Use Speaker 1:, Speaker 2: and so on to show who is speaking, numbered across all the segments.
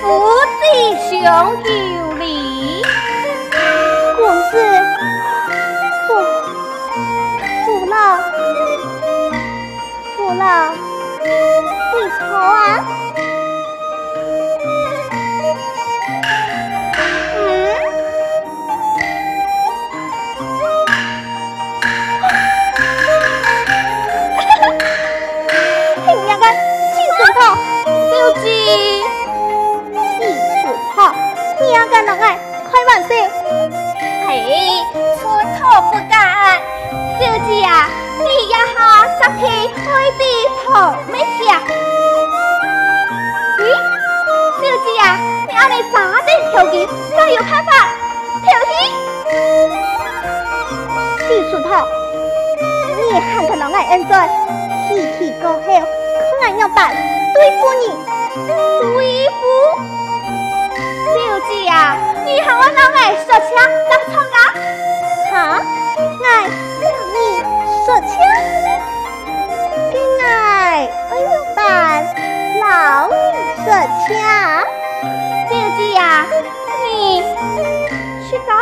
Speaker 1: 不尽长久
Speaker 2: 开爱，笑万岁！
Speaker 1: 哎，头不敢，小姐啊，你一下杀去开点头没事啊？咦，小姐啊，你阿妹咋的条件？咋有办法跳机？
Speaker 2: 四出跑，你看他老爱恩尊，提提高后，看俺要把对付你，
Speaker 1: 对付。Siêu chi à, Nhi không có
Speaker 2: 说枪。给爱，哎呦，办 sọt chén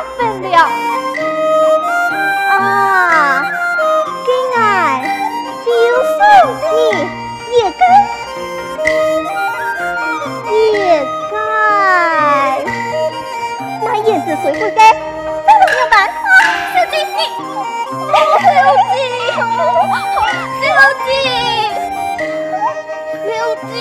Speaker 1: trong phòng đó hả?
Speaker 2: 面子随不该，咱老娘瞒，
Speaker 1: 小金你，刘刘金，刘刘金，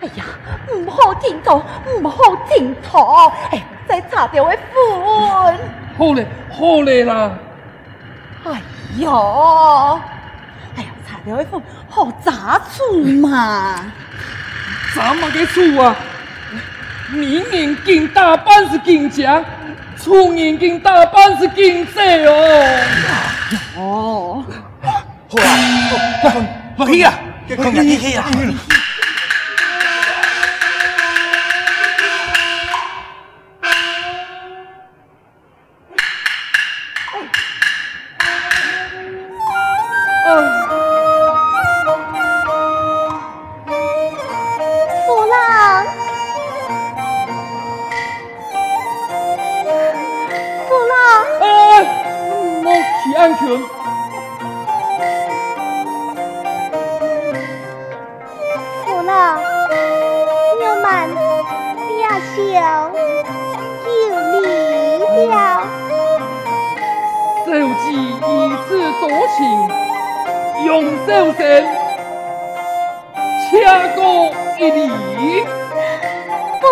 Speaker 3: 哎呀，唔好停头，唔好停头！哎，再擦掉会粉。
Speaker 4: 好嘞，好嘞啦。
Speaker 3: 哎呀，哎呀，擦掉一份，好杂处嘛？
Speaker 4: 怎么个处啊？名人经大半是经强，处人经大半是经济哦。
Speaker 5: 哦，
Speaker 6: 好啊，落去啊，去去啊。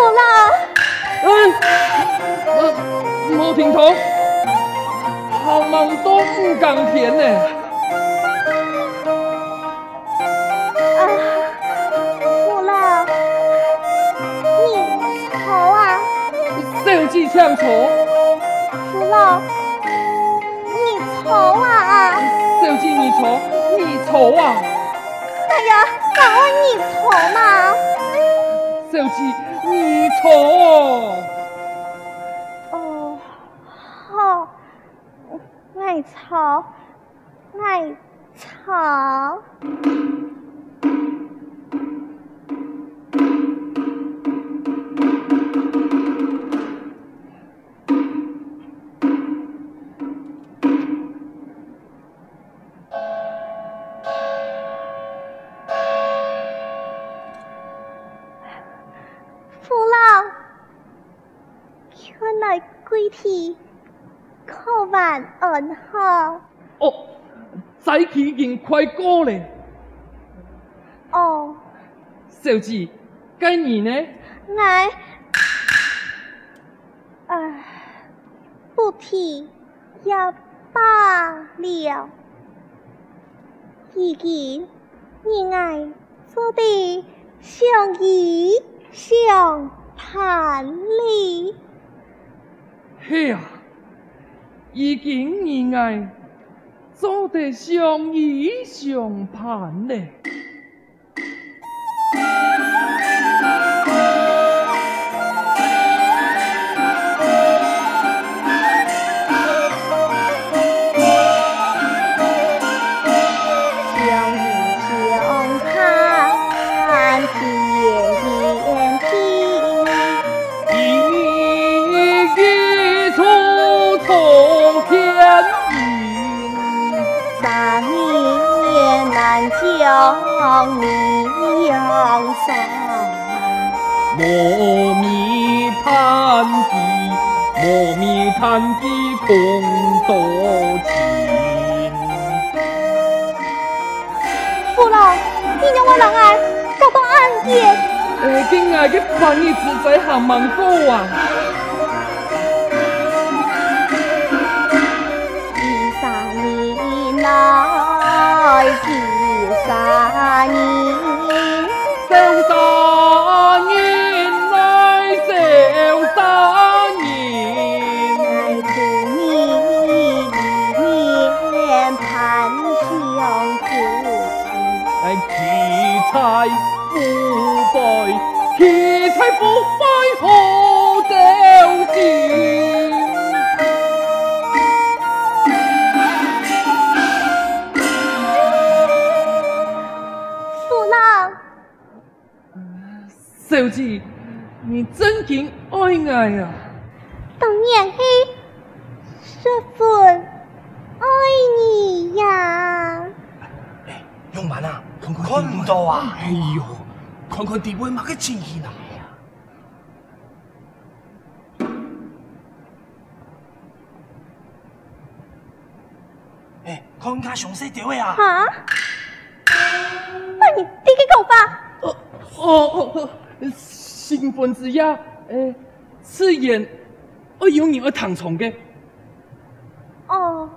Speaker 2: 福，
Speaker 4: 嗯，莫莫听头，好梦都不敢甜呢。
Speaker 2: 哎呀，福，你愁啊？
Speaker 4: 手机欠愁。
Speaker 2: 福乐，你愁啊？
Speaker 4: 手机你愁，你愁啊？
Speaker 2: 哎呀，哪会你愁嘛？
Speaker 4: 手机。虫
Speaker 2: 哦好爱草爱草。
Speaker 4: 已经快过了。
Speaker 2: 哦，
Speaker 4: 小姐，该你呢？
Speaker 2: 来，哎，不提也罢了。已经你爱做的相宜相盼哩。
Speaker 4: 嘿呀！已经你爱做得相依相伴嘞。磨米炭地，磨米炭地空多情。
Speaker 2: 父老，你让我人啊，找到安爷。
Speaker 4: 呃，今日嘅翻译实在还蛮高啊。
Speaker 2: 第三年来。父老，
Speaker 4: 小弟，你真情爱爱啊！
Speaker 2: 董念希叔父，爱你呀！
Speaker 6: 哎，用完啦，看唔到啊！哎呦，看看地位，嘛个钱去啊？哎，看看详细条啊！
Speaker 2: 哈？那你第几个发？
Speaker 4: 哦哦哦，新婚之夜，诶，此言我有你而唐从嘅。
Speaker 2: 哦。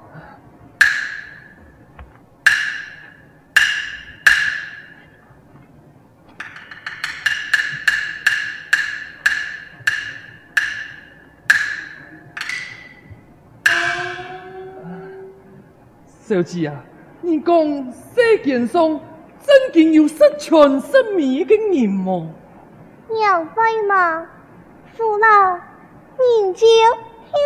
Speaker 4: 小姐啊，你讲世间上真经有十全十美的人吗？
Speaker 2: 两位嘛，父老，您就去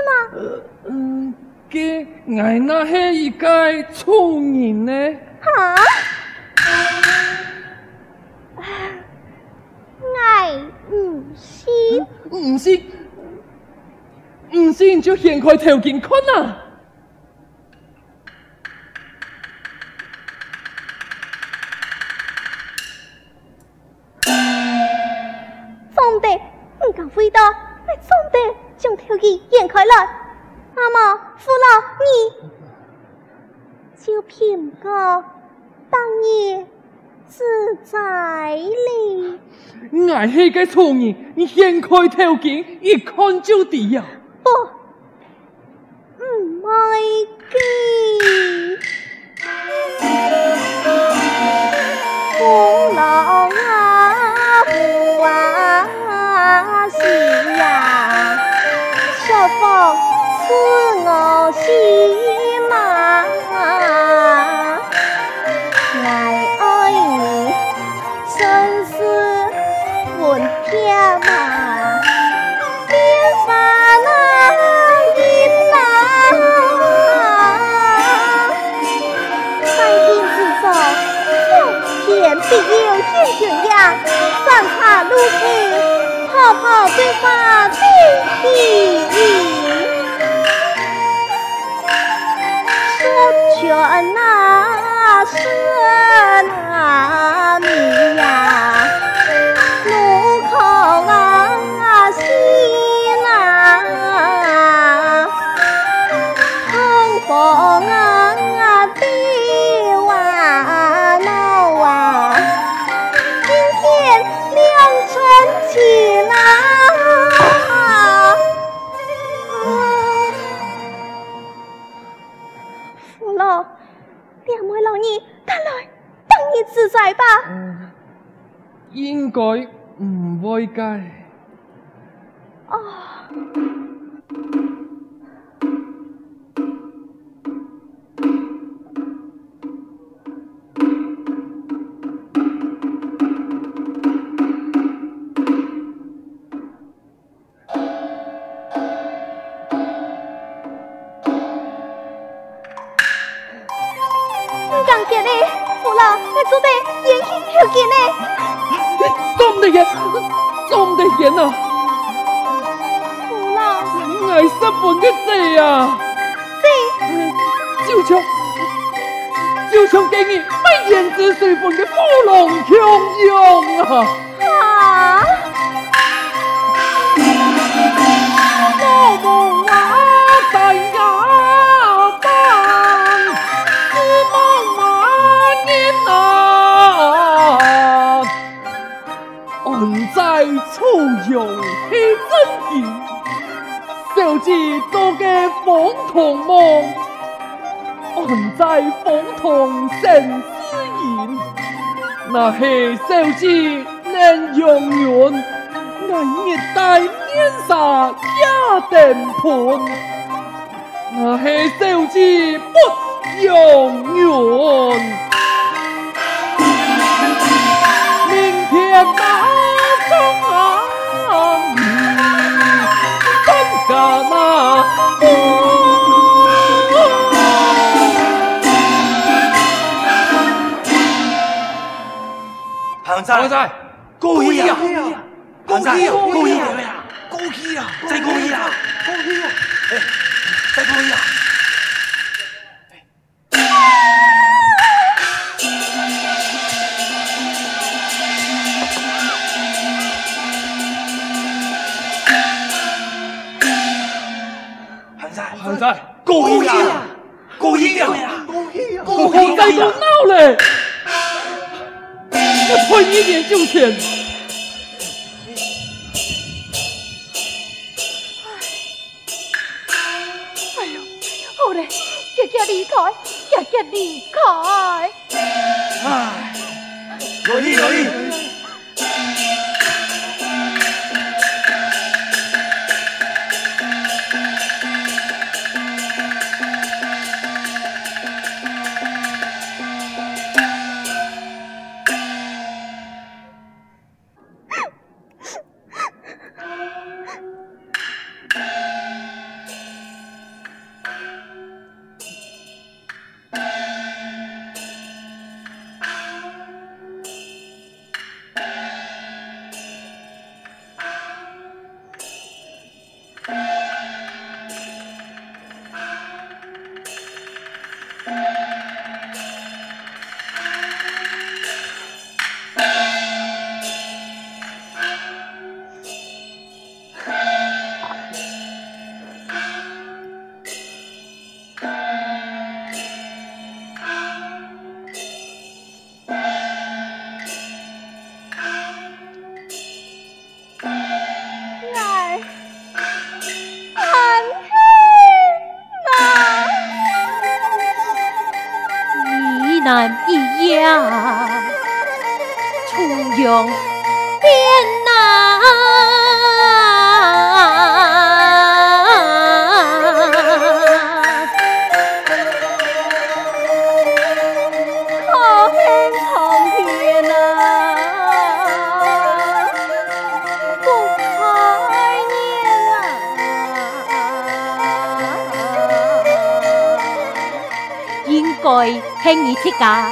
Speaker 2: 吗？
Speaker 4: 呃嗯，给爱那系一个粗人呢？
Speaker 2: 哈？爱唔是？
Speaker 4: 唔是？唔信就掀开条件看啊！
Speaker 2: 来。那么，父老你就凭个当夜自在哩。
Speaker 4: 俺是个聪人，你掀开条件一看就知呀。
Speaker 2: 茶路黑。泡泡对花第一
Speaker 4: 应该唔会嘅。小姐做嘅风同梦，安在风同生死缘？那系小姐能永远，那一代面纱也登盘，那系小姐不永远。明天！
Speaker 6: 行在，行在，故意啊，故意，故意，故意，过去啊！再过去啊！
Speaker 7: 过去啊！
Speaker 6: 哎，再过去啊！在，过去啊！过去啊！
Speaker 7: 过去啊！我在都
Speaker 4: 闹嘞！我退你一点就钱。
Speaker 3: 离开，姐姐离开。
Speaker 6: 哎，罗伊，罗伊。
Speaker 8: 出阳边南。轻易之家，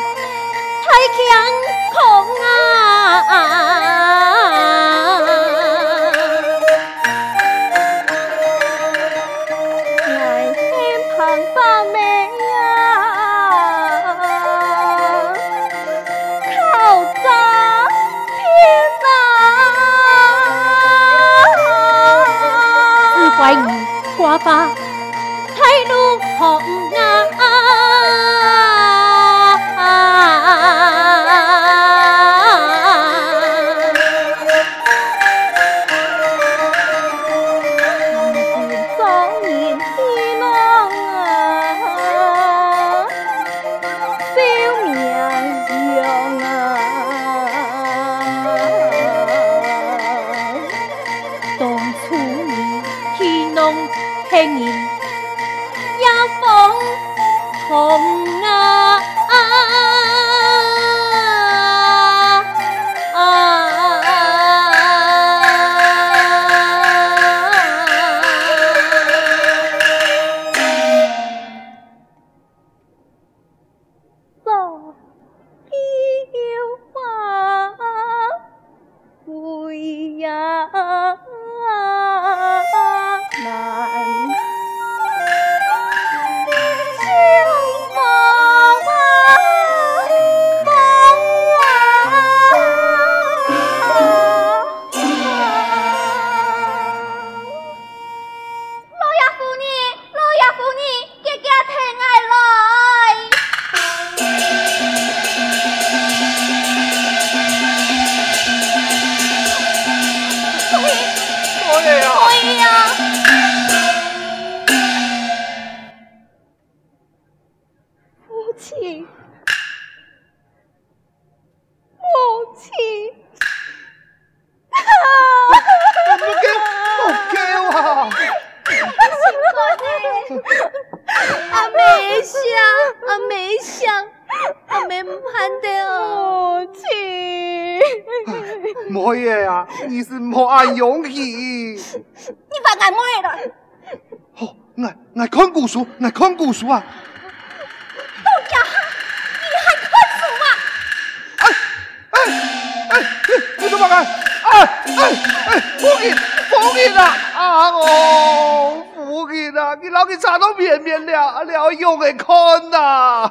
Speaker 8: 莫
Speaker 9: 俺看古书，啊。
Speaker 3: 老家伙，你还看书啊？
Speaker 9: 哎哎哎，你怎么干？哎哎哎，不给。夫人啊，啊哦，夫人啊，你老给查到绵绵了，了用来看呐。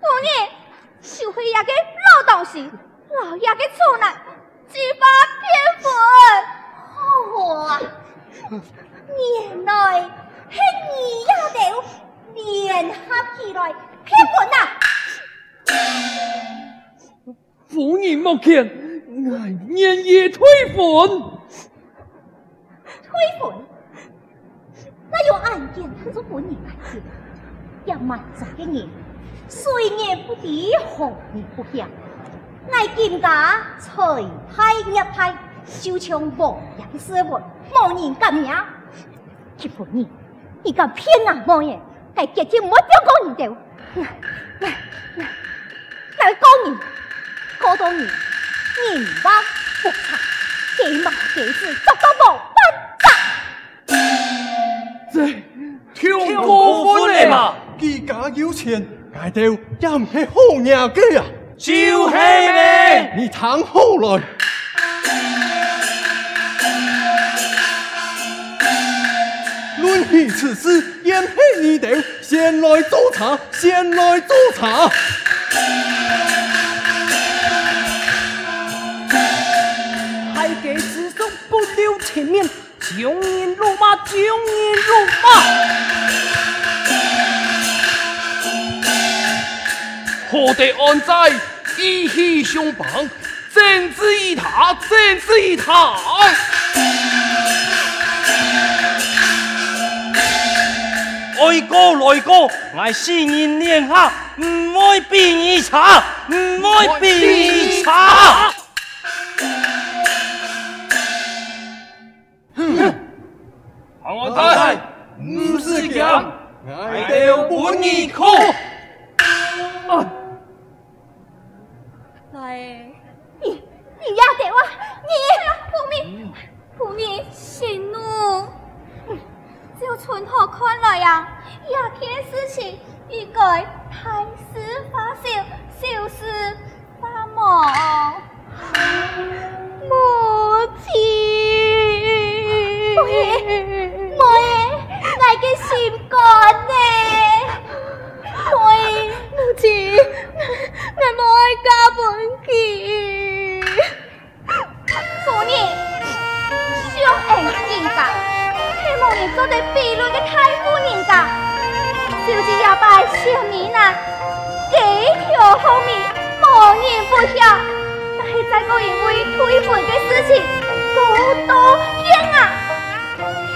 Speaker 1: 夫人，收回那个老东西，老爷的厝内，只怕骗婚。
Speaker 3: 好啊，原来是你丫头联合起来骗我呐！
Speaker 4: 夫人莫见，我愿意退婚。
Speaker 3: 退婚？那有案件他做本人来接，要满载的人，虽然不敌，何年不响？我金家财派业派，就像王爷的师傅，无人敢名。结婚你，你敢骗啊？莫言，该结亲莫表讲你的，来来来，来讲你。好多年，年华不长，几万几次，足都无分账。
Speaker 4: 这跳过分了嘛？
Speaker 7: 自家有钱，爱到也唔系好嘢嘅啊！
Speaker 6: 就是咧，
Speaker 7: 你躺好来。你此事，焉配你哋先来做茶，先来做茶。
Speaker 10: 前面穷人辱骂，穷人辱骂，何得安在义气相帮，睁之以他，睁之以他。
Speaker 6: 爱过来过，爱新人脸下，唔爱变一茬，唔爱变一茬。
Speaker 10: 我
Speaker 7: 睇唔是强，爱到本意哭。
Speaker 1: 来，
Speaker 3: 你你丫头啊，
Speaker 1: 你父命父命息怒，就从何看来呀？亚天事情应该太事发生，小事发梦，望你做得比邻嘅太夫人家，就是也拜小米呐，几条后面无人不晓，但系在因为退婚嘅事情，多多冤啊！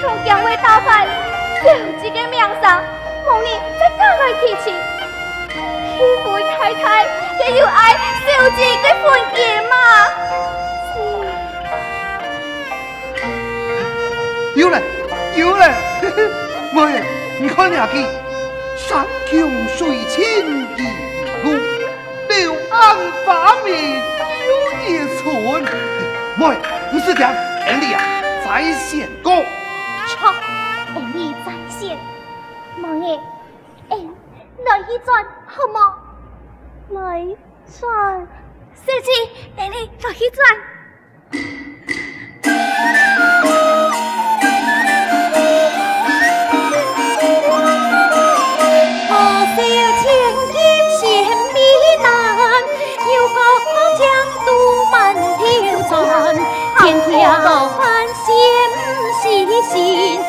Speaker 1: 从将会打败小姐的名声，望你再赶快提亲。欺负太太也有爱小姐的婚姻吗？
Speaker 9: 有嘞，有嘞，妈呀！你看下去，山穷水尽疑路，柳暗花明又一村。妈呀，不是讲恩利啊，在线过。
Speaker 3: 错，恩义在线，王爷，恩来一转好吗？
Speaker 2: 来转，
Speaker 1: 小姐，恩义来一转。
Speaker 8: 心。